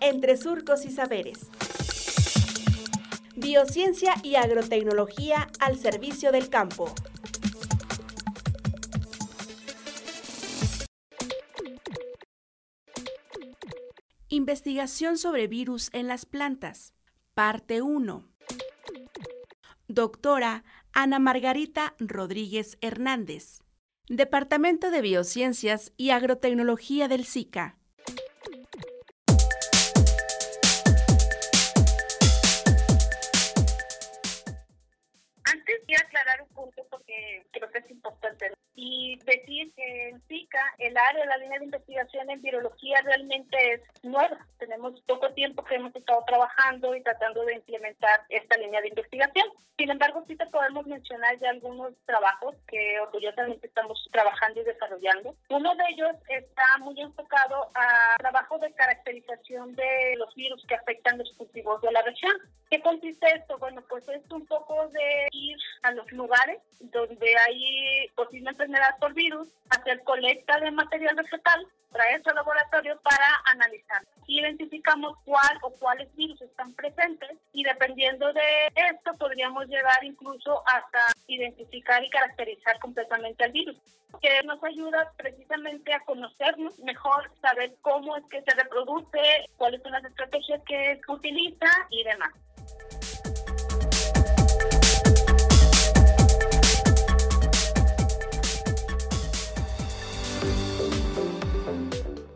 entre surcos y saberes. Biociencia y agrotecnología al servicio del campo. Investigación sobre virus en las plantas. Parte 1. Doctora Ana Margarita Rodríguez Hernández. Departamento de Biociencias y Agrotecnología del SICA. Creo que es importante y decir que en SICA el área de la línea de investigación en virología realmente es nueva. Tenemos poco tiempo que hemos estado trabajando y tratando de implementar esta línea de investigación. Sin embargo, sí te podemos mencionar ya algunos trabajos que orgullosamente estamos trabajando y desarrollando. Uno de ellos está muy enfocado a trabajo de caracterización de los virus que afectan los cultivos de la región. ¿Qué consiste esto? Bueno, pues es un poco de ir a los lugares donde hay posible enfermedad por virus, hacer colecta de material vegetal, traerse al laboratorio para analizar. Identificamos cuál o cuáles virus están presentes y dependiendo de esto podríamos llegar incluso hasta identificar y caracterizar completamente al virus que nos ayuda precisamente a conocernos mejor, saber cómo es que se reproduce, cuáles son las estrategias que utiliza y demás.